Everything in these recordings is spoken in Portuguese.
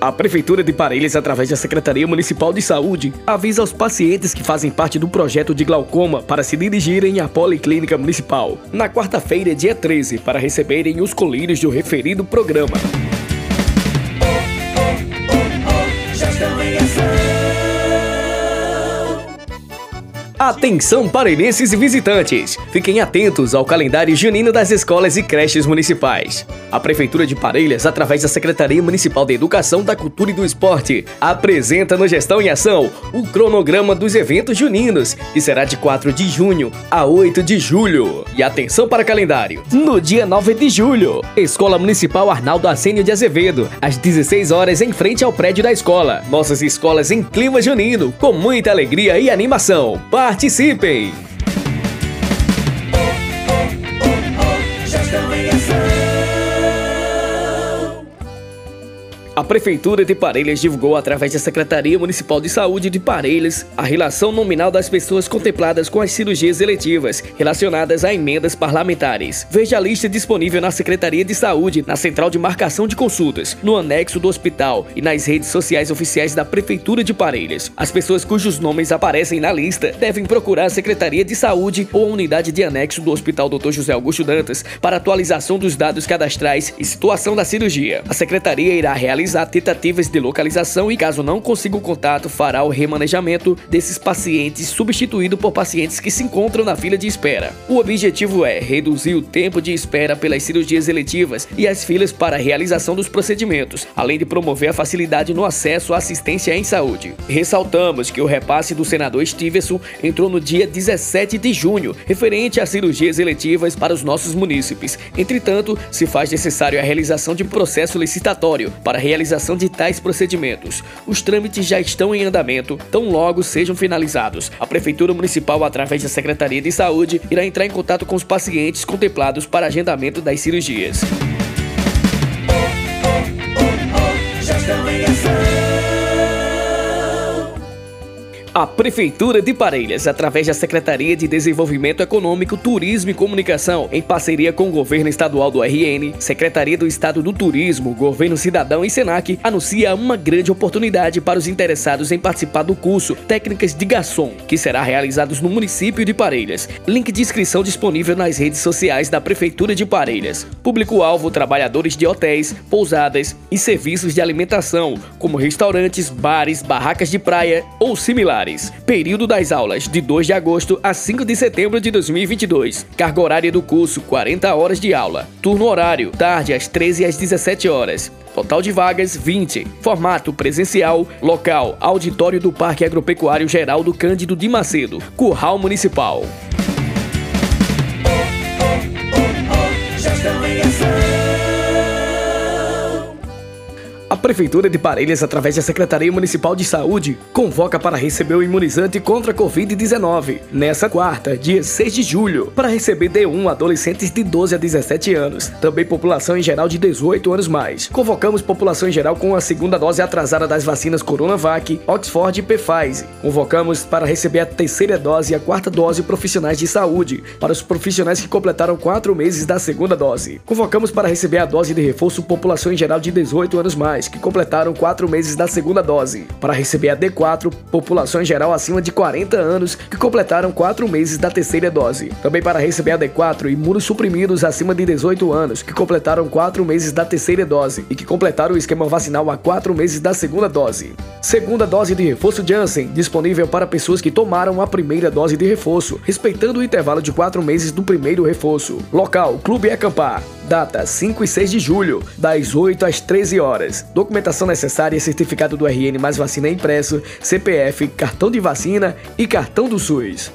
A Prefeitura de Parelhas, através da Secretaria Municipal de Saúde, avisa aos pacientes que fazem parte do projeto de glaucoma para se dirigirem à Policlínica Municipal na quarta-feira, dia 13, para receberem os colírios do referido programa. Atenção parelhenses e visitantes! Fiquem atentos ao calendário junino das escolas e creches municipais. A Prefeitura de Parelhas, através da Secretaria Municipal de Educação, da Cultura e do Esporte, apresenta no Gestão em Ação o cronograma dos eventos juninos, que será de 4 de junho a 8 de julho. E atenção para o calendário! No dia 9 de julho, Escola Municipal Arnaldo Assênio de Azevedo, às 16 horas em frente ao prédio da escola. Nossas escolas em clima junino, com muita alegria e animação. Participem! A Prefeitura de Parelhas divulgou, através da Secretaria Municipal de Saúde de Parelhas, a relação nominal das pessoas contempladas com as cirurgias eletivas relacionadas a emendas parlamentares. Veja a lista disponível na Secretaria de Saúde, na Central de Marcação de Consultas, no anexo do hospital e nas redes sociais oficiais da Prefeitura de Parelhas. As pessoas cujos nomes aparecem na lista devem procurar a Secretaria de Saúde ou a unidade de anexo do Hospital Dr. José Augusto Dantas para atualização dos dados cadastrais e situação da cirurgia. A Secretaria irá realizar realizar tentativas de localização e, caso não consiga o contato, fará o remanejamento desses pacientes, substituído por pacientes que se encontram na fila de espera. O objetivo é reduzir o tempo de espera pelas cirurgias eletivas e as filas para a realização dos procedimentos, além de promover a facilidade no acesso à assistência em saúde. Ressaltamos que o repasse do senador Stevenson entrou no dia 17 de junho, referente às cirurgias eletivas para os nossos munícipes. Entretanto, se faz necessário a realização de processo licitatório para realizar realização de tais procedimentos. Os trâmites já estão em andamento, tão logo sejam finalizados. A Prefeitura Municipal, através da Secretaria de Saúde, irá entrar em contato com os pacientes contemplados para agendamento das cirurgias. A Prefeitura de Parelhas, através da Secretaria de Desenvolvimento Econômico, Turismo e Comunicação, em parceria com o Governo Estadual do RN, Secretaria do Estado do Turismo, Governo Cidadão e Senac, anuncia uma grande oportunidade para os interessados em participar do curso Técnicas de Garçom, que será realizado no município de Parelhas. Link de inscrição disponível nas redes sociais da Prefeitura de Parelhas. Público-alvo: trabalhadores de hotéis, pousadas e serviços de alimentação, como restaurantes, bares, barracas de praia ou similares. Período das aulas, de 2 de agosto a 5 de setembro de 2022. Carga horária do curso, 40 horas de aula. Turno horário, tarde às 13 às 17 horas. Total de vagas 20. Formato presencial. Local: Auditório do Parque Agropecuário Geraldo Cândido de Macedo. Curral Municipal. Prefeitura de Parelhas, através da Secretaria Municipal de Saúde, convoca para receber o imunizante contra a Covid-19 nessa quarta, dia 6 de julho, para receber D1 adolescentes de 12 a 17 anos, também população em geral de 18 anos mais. Convocamos população em geral com a segunda dose atrasada das vacinas Coronavac, Oxford e Pfizer. Convocamos para receber a terceira dose e a quarta dose profissionais de saúde, para os profissionais que completaram quatro meses da segunda dose. Convocamos para receber a dose de reforço população em geral de 18 anos mais que completaram 4 meses da segunda dose. Para receber a D4, população em geral acima de 40 anos que completaram 4 meses da terceira dose. Também para receber a D4, imunossuprimidos acima de 18 anos que completaram 4 meses da terceira dose e que completaram o esquema vacinal há 4 meses da segunda dose. Segunda dose de reforço Janssen, disponível para pessoas que tomaram a primeira dose de reforço, respeitando o intervalo de 4 meses do primeiro reforço. Local: Clube Acampar. Data 5 e 6 de julho, das 8 às 13 horas. Documentação necessária: certificado do RN mais vacina impresso, CPF, cartão de vacina e cartão do SUS.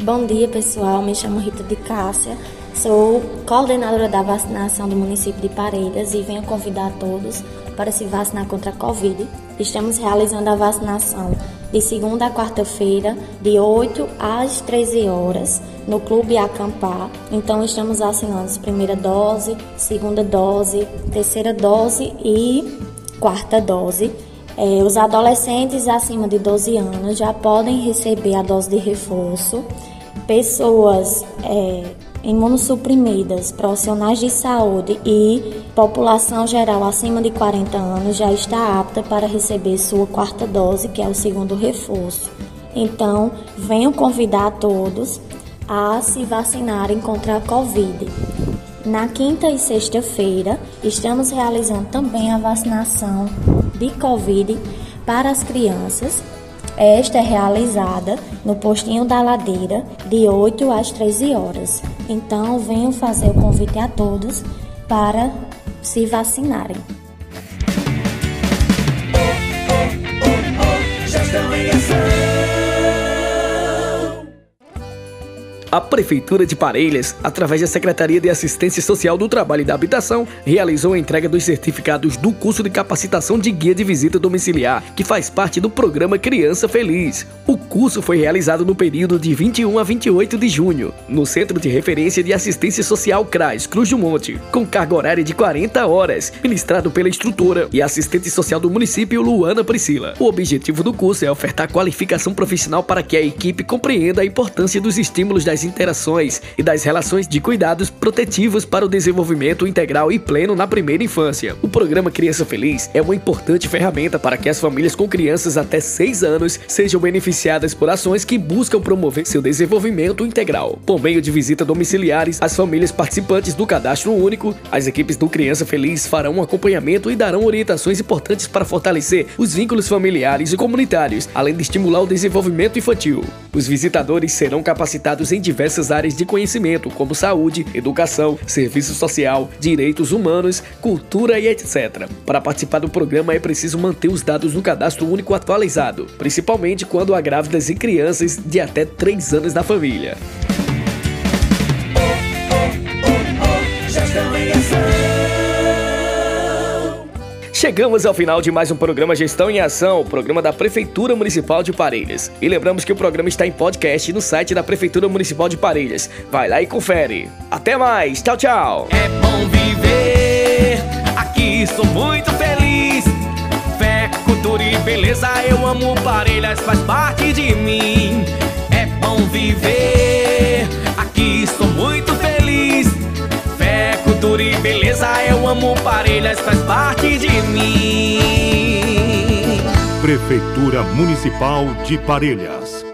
Bom dia, pessoal. Me chamo Rita de Cássia. Sou coordenadora da vacinação do município de Parelhas e venho convidar todos para se vacinar contra a Covid. Estamos realizando a vacinação de segunda a quarta-feira, de 8 às 13 horas, no Clube Acampar. Então, estamos vacinando primeira dose, segunda dose, terceira dose e quarta dose. É, os adolescentes acima de 12 anos já podem receber a dose de reforço. Pessoas é, imunossuprimidas, profissionais de saúde e população geral acima de 40 anos já está apta para receber sua quarta dose, que é o segundo reforço. Então, venho convidar a todos a se vacinarem contra a Covid. Na quinta e sexta-feira, estamos realizando também a vacinação de Covid para as crianças esta é realizada no postinho da ladeira de 8 às 13 horas. Então, venho fazer o convite a todos para se vacinarem. A Prefeitura de Parelhas, através da Secretaria de Assistência Social do Trabalho e da Habitação, realizou a entrega dos certificados do curso de capacitação de guia de visita domiciliar, que faz parte do programa Criança Feliz. O curso foi realizado no período de 21 a 28 de junho, no Centro de Referência de Assistência Social CRAS Cruz do Monte, com carga horária de 40 horas, ministrado pela instrutora e assistente social do município Luana Priscila. O objetivo do curso é ofertar qualificação profissional para que a equipe compreenda a importância dos estímulos das interações e das relações de cuidados protetivos para o desenvolvimento integral e pleno na primeira infância. O programa Criança Feliz é uma importante ferramenta para que as famílias com crianças até 6 anos sejam beneficiadas por ações que buscam promover seu desenvolvimento integral. Por meio de visitas domiciliares, as famílias participantes do cadastro único, as equipes do Criança Feliz farão um acompanhamento e darão orientações importantes para fortalecer os vínculos familiares e comunitários, além de estimular o desenvolvimento infantil. Os visitadores serão capacitados em diversas áreas de conhecimento, como saúde, educação, serviço social, direitos humanos, cultura e etc. Para participar do programa é preciso manter os dados no cadastro único atualizado, principalmente quando há e crianças de até 3 anos na família. Chegamos ao final de mais um programa Gestão em Ação, programa da Prefeitura Municipal de Parelhas. E lembramos que o programa está em podcast no site da Prefeitura Municipal de Parelhas. Vai lá e confere. Até mais, tchau, tchau. É bom viver, aqui sou muito feliz. Cultura e beleza, eu amo Parelhas, faz parte de mim. É bom viver, aqui sou muito feliz. Fé, cultura e beleza, eu amo Parelhas, faz parte de mim. Prefeitura Municipal de Parelhas